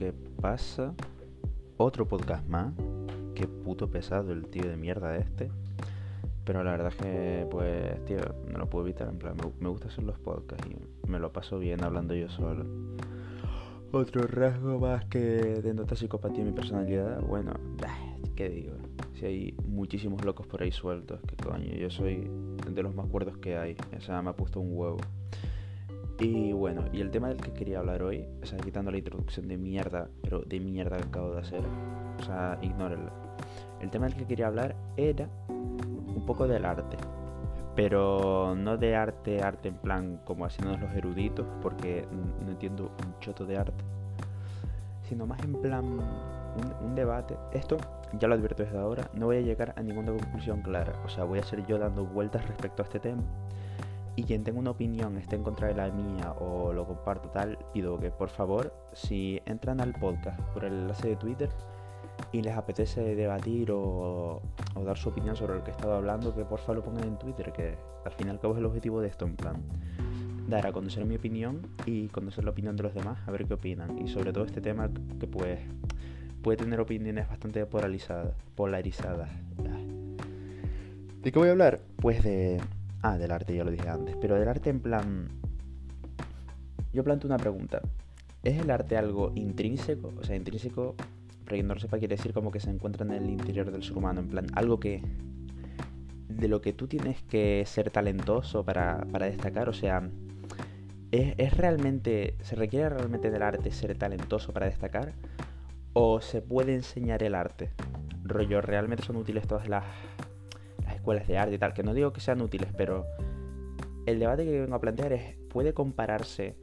¿qué pasa? Otro podcast más. Qué puto pesado el tío de mierda este. Pero la verdad es que, pues, tío, no lo puedo evitar. En plan, me, gusta hacer los podcasts y me lo paso bien hablando yo solo. Otro rasgo más que denota psicopatía en mi personalidad. Bueno, ¿qué digo? Si hay muchísimos locos por ahí sueltos, que coño, yo soy de los más cuerdos que hay. O sea, me ha puesto un huevo. Y bueno, y el tema del que quería hablar hoy, o sea, quitando la introducción de mierda, pero de mierda que acabo de hacer, o sea, ignórenla. El tema del que quería hablar era un poco del arte, pero no de arte, arte en plan como haciéndonos los eruditos, porque no entiendo un choto de arte, sino más en plan un, un, debate. Esto, ya lo advierto desde ahora, no voy a llegar a ninguna conclusión clara, o sea, voy a ser yo dando vueltas respecto a este tema y quien tenga una opinión esté en contra de la mía o lo comparto tal, pido que por favor, si entran al podcast por el enlace de Twitter y les apetece debatir o, dar su opinión sobre lo que he estado hablando, que por favor lo pongan en Twitter, que al final cabo es el objetivo de esto, en plan, dar a conocer mi opinión y conocer la opinión de los demás, a ver qué opinan. Y sobre todo este tema que pues puede tener opiniones bastante polarizadas. polarizadas. ¿De qué voy a hablar? Pues de Ah, del arte, ya lo dije antes. Pero del arte en plan... Yo planteo una pregunta. ¿Es el arte algo intrínseco? O sea, intrínseco, para no lo sepa, quiere decir como que se encuentra en el interior del ser humano. En plan, algo que... De lo que tú tienes que ser talentoso para, para destacar. O sea, ¿es, ¿es realmente... ¿Se requiere realmente del arte ser talentoso para destacar? ¿O se puede enseñar el arte? Rollo, ¿realmente son útiles todas las escuelas de arte y tal, que no digo que sean útiles, pero el debate que vengo a plantear es, ¿puede compararse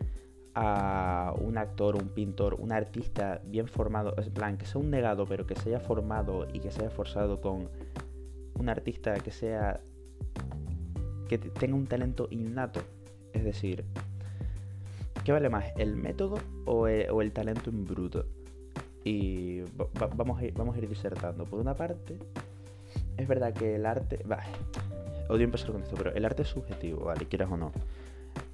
a un actor, un pintor, un artista bien formado, en plan, que sea un negado, pero que se haya formado y que se haya esforzado con un artista que sea, que tenga un talento innato? Es decir, ¿qué vale más, el método o el, talento en bruto? Y vamos, vamos a ir disertando. Por una parte, es verdad que el arte. Odio empezar con esto, pero el arte es subjetivo, ¿vale? Quieras o no.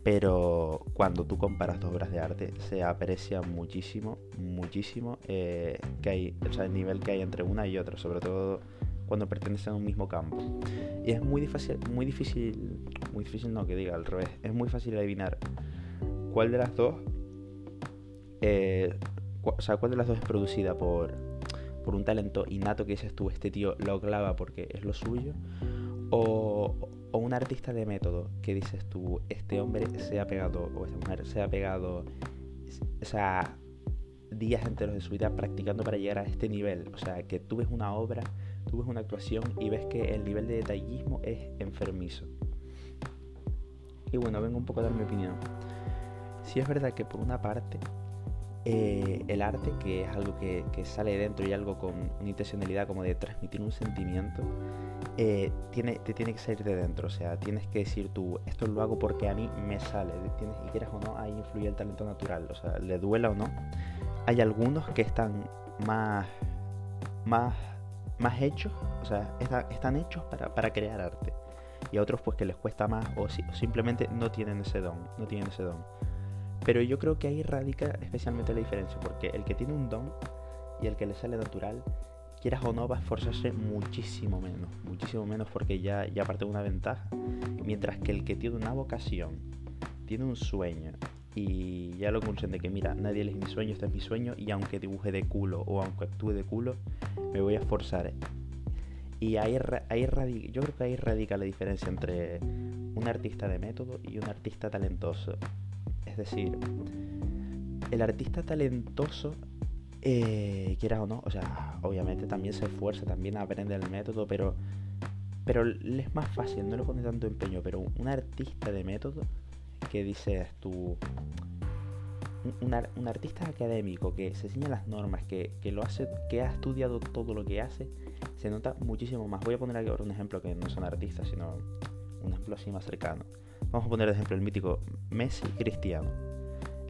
Pero cuando tú comparas dos obras de arte, se aprecia muchísimo, muchísimo eh, que hay, o sea, el nivel que hay entre una y otra, sobre todo cuando pertenecen a un mismo campo. Y es muy difícil, muy difícil, muy difícil no que diga al revés, es muy fácil adivinar cuál de las dos, eh, o sea, cuál de las dos es producida por, por un talento innato que dices tú, este tío lo clava porque es lo suyo, o, un artista de método que dices tú, este hombre se ha pegado, o esta mujer se ha pegado, o sea, días enteros de su vida practicando para llegar a este nivel. O sea, que tú ves una obra, tú ves una actuación y ves que el nivel de detallismo es enfermizo. Y bueno, vengo un poco a dar mi opinión. Si es verdad que por una parte eh, el arte, que es algo que, sale de dentro y algo con una intencionalidad como de transmitir un sentimiento, eh, tiene, te tiene que salir de dentro. O sea, tienes que decir tú, esto lo hago porque a mí me sale. Tienes, y quieras o no, ahí influye el talento natural. O sea, le duela o no. Hay algunos que están más, más, más hechos, o sea, están hechos para, para crear arte. Y a otros pues que les cuesta más o, o simplemente no tienen ese don, no tienen ese don. Pero yo creo que ahí radica especialmente la diferencia, porque el que tiene un don y el que le sale natural, quieras o no, va a esforzarse muchísimo menos, muchísimo menos porque ya, ya parte de una ventaja. Mientras que el que tiene una vocación, tiene un sueño y ya lo de que mira, nadie es mi sueño, este es mi sueño y aunque dibuje de culo o aunque actúe de culo, me voy a esforzar. Y ahí, ahí yo creo que ahí radica la diferencia entre un artista de método y un artista talentoso. Es decir, el artista talentoso, eh, quieras o no, o sea, obviamente también se esfuerza, también aprende el método, pero, pero es más fácil, no le pone tanto empeño, pero un artista de método que dices tú, un, artista académico que se enseña las normas, que, lo hace, que ha estudiado todo lo que hace, se nota muchísimo más. Voy a poner aquí ahora un ejemplo que no son artistas, sino un ejemplo así más cercano. Vamos a poner de ejemplo el mítico Messi Cristiano.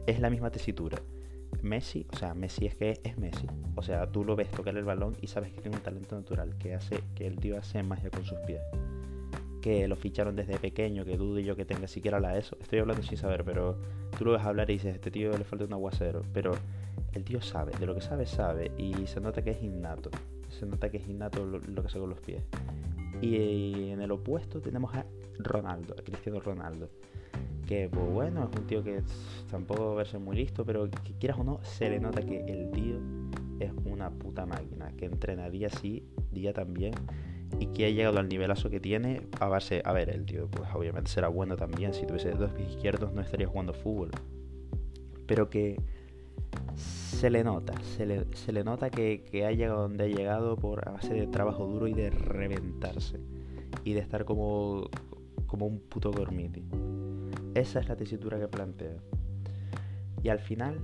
Es la misma tesitura. Messi, o sea, Messi es que es Messi. O sea, tú lo ves tocar el balón y sabes que tiene un talento natural, que hace que el tío hace magia con sus pies. Que lo ficharon desde pequeño, que dudo yo que tenga siquiera la ESO. Estoy hablando sin saber, pero tú lo ves hablar y dices, este tío le falta un aguacero. Pero el tío sabe, de lo que sabe, sabe, y se nota que es innato, se nota que es innato lo, que hace con los pies. Y en el opuesto tenemos a Ronaldo, Cristiano Ronaldo, que pues bueno, es un tío que tampoco verse muy listo, pero que quieras o no, se le nota que el tío es una puta máquina, que entrena día sí, día también, y que ha llegado al nivelazo que tiene a base, a ver, el tío pues obviamente será bueno también, si tuviese dos pies izquierdos no estaría jugando fútbol, pero que se le nota, se le, se le nota que, que, ha llegado donde ha llegado por a base de trabajo duro y de reventarse. Y de estar como, como un puto gormiti. Esa es la tesitura que planteo. Y al final,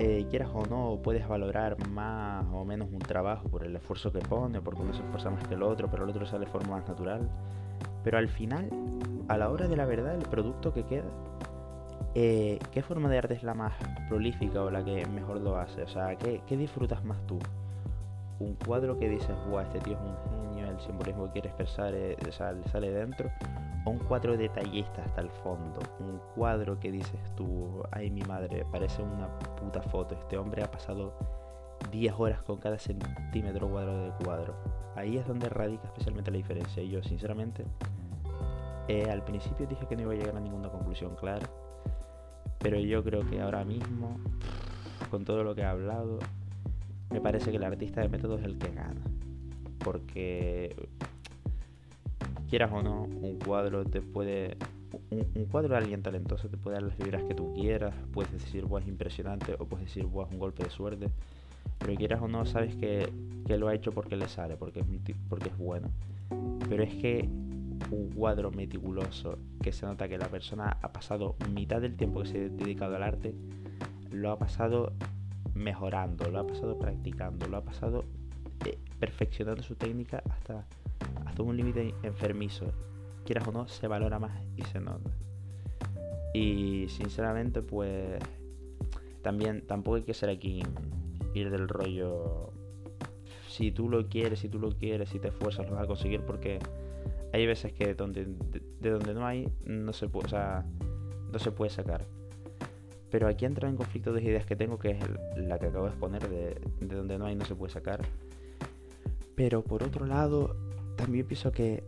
eh, quieras o no, puedes valorar más o menos un trabajo por el esfuerzo que pone, porque uno se esfuerza más que el otro, pero el otro sale de forma más natural. Pero al final, a la hora de la verdad, el producto que queda eh, ¿qué forma de arte es la más prolífica o la que mejor lo hace? O sea, ¿qué, disfrutas más tú? Un cuadro que dices, guau, este tío es un genio, el simbolismo que quiere expresar eh, sale, dentro. O un cuadro detallista hasta el fondo. Un cuadro que dices tú, ay mi madre, parece una puta foto. Este hombre ha pasado 10 horas con cada centímetro cuadrado de cuadro. Ahí es donde radica especialmente la diferencia. Y yo, sinceramente, eh, al principio dije que no iba a llegar a ninguna conclusión clara pero yo creo que ahora mismo, con todo lo que he hablado, me parece que el artista de método es el que gana. Porque, quieras o no, un cuadro te puede. Un, cuadro de alguien talentoso te puede dar las vibras que tú quieras. Puedes decir, vos es impresionante, o puedes decir, vos es un golpe de suerte. Pero quieras o no, sabes que, que lo ha hecho porque le sale, porque es, porque es bueno. Pero es que un cuadro meticuloso que se nota que la persona ha pasado mitad del tiempo que se ha dedicado al arte, lo ha pasado mejorando, lo ha pasado practicando, lo ha pasado eh, perfeccionando su técnica hasta, hasta un límite enfermizo. Quieras o no, se valora más y se nota. Y sinceramente, pues también tampoco hay que ser aquí ir del rollo. Si tú lo quieres, si tú lo quieres, si te esfuerzas, lo vas a conseguir porque hay veces que donde, de, donde no hay, no se, puede, no se puede sacar. Pero aquí entra en conflicto de ideas que tengo, que es la que acabo de exponer, de, de donde no hay, no se puede sacar. Pero por otro lado, también pienso que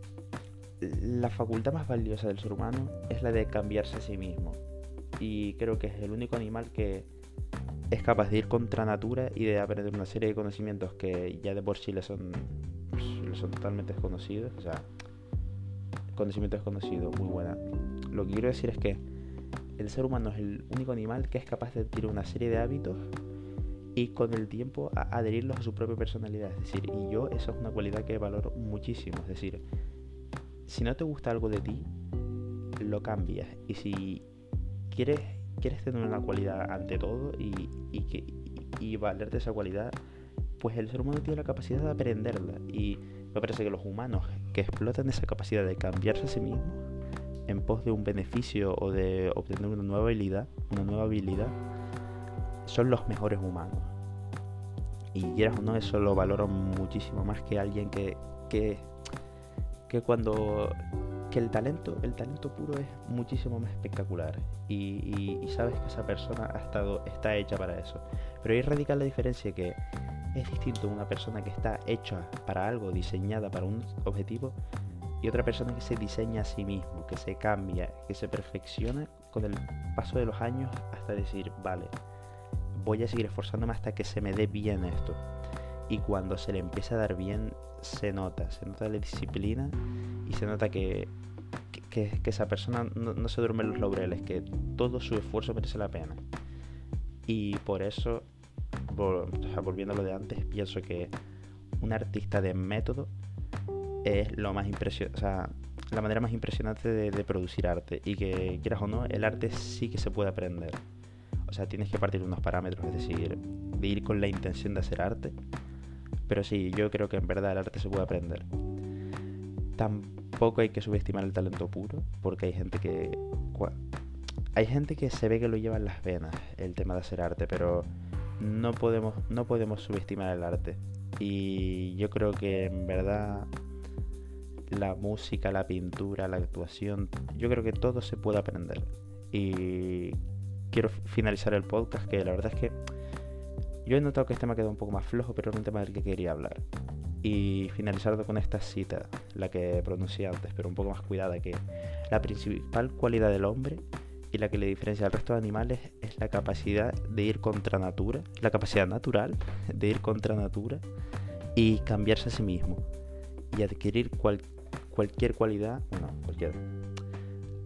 la facultad más valiosa del ser humano es la de cambiarse a sí mismo. Y creo que es el único animal que es capaz de ir contra natura y de aprender una serie de conocimientos que ya de por sí le son, le son totalmente desconocidos. O sea, conocimiento desconocido, muy buena. Lo que quiero decir es que el ser humano es el único animal que es capaz de adquirir una serie de hábitos y con el tiempo adherirlos a su propia personalidad. Es decir, y yo esa es una cualidad que valoro muchísimo. Es decir, si no te gusta algo de ti, lo cambias. Y si quieres, quieres tener una cualidad ante todo y, y, que, y valerte esa cualidad, pues el ser humano tiene la capacidad de aprenderla. Y me parece que los humanos que explotan esa capacidad de cambiarse a sí mismos en pos de un beneficio o de obtener una nueva habilidad, una nueva habilidad, son los mejores humanos. Y quieras o no, eso lo valoro muchísimo más que alguien que, que, que cuando que el talento, el talento puro es muchísimo más espectacular y, y, sabes que esa persona ha estado, está hecha para eso. Pero ahí radica la diferencia que es distinto una persona que está hecha para algo, diseñada para un objetivo, y otra persona que se diseña a sí mismo, que se cambia, que se perfecciona con el paso de los años hasta decir, vale, voy a seguir esforzándome hasta que se me dé bien esto. Y cuando se le empieza a dar bien, se nota, se nota la disciplina y se nota que, que, esa persona no, no se duerme en los laureles, que todo su esfuerzo merece la pena. Y por eso volviendo a lo de antes, pienso que un artista de método es lo más impresionante, o sea, la manera más impresionante de, producir arte y que quieras o no, el arte sí que se puede aprender. O sea, tienes que partir de unos parámetros, es decir, de ir con la intención de hacer arte. Pero sí, yo creo que en verdad el arte se puede aprender. Tampoco hay que subestimar el talento puro, porque hay gente que hay gente que se ve que lo lleva en las venas el tema de hacer arte, pero no podemos, no podemos subestimar el arte. Y yo creo que en verdad la música, la pintura, la actuación, yo creo que todo se puede aprender. Y quiero finalizar el podcast que la verdad es que Yo he notado que este me ha quedado un poco más flojo, pero era un tema del que quería hablar. Y finalizando con esta cita, la que pronuncié antes, pero un poco más cuidada, que la principal cualidad del hombre y la que le diferencia al resto de animales es la capacidad de ir contra natura, la capacidad natural de ir contra natura y cambiarse a sí mismo y adquirir cualquier cualidad, bueno, cualquier,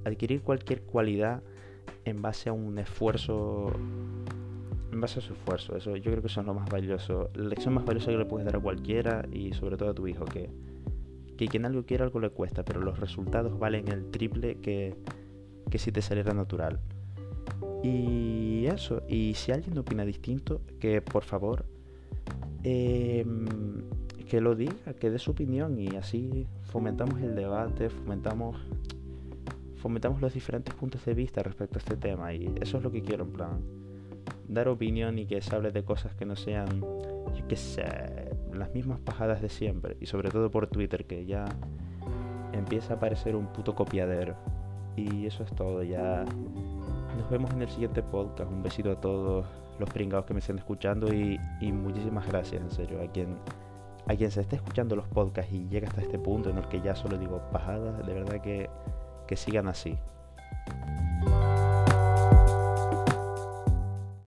adquirir cualquier cualidad en base a un esfuerzo en base a su esfuerzo. Eso yo creo que eso es lo más valioso. La lección más valiosa que le puedes dar a cualquiera y sobre todo a tu hijo, que, que quien algo quiera algo le cuesta, pero los resultados valen el triple que, que si te saliera natural. Y eso, y si alguien opina distinto, que por favor em, que lo diga, que dé su opinión y así fomentamos el debate, fomentamos fomentamos los diferentes puntos de vista respecto a este tema y eso es lo que quiero en plan dar opinión y que se hable de cosas que no sean, yo qué sé, las mismas pajadas de siempre. Y sobre todo por Twitter, que ya empieza a parecer un puto copiadero. Y eso es todo, ya nos vemos en el siguiente podcast. Un besito a todos los pringados que me estén escuchando y, muchísimas gracias, en serio, a quien, a quien se esté escuchando los podcasts y llega hasta este punto en el que ya solo digo pajadas, de verdad que, que sigan así.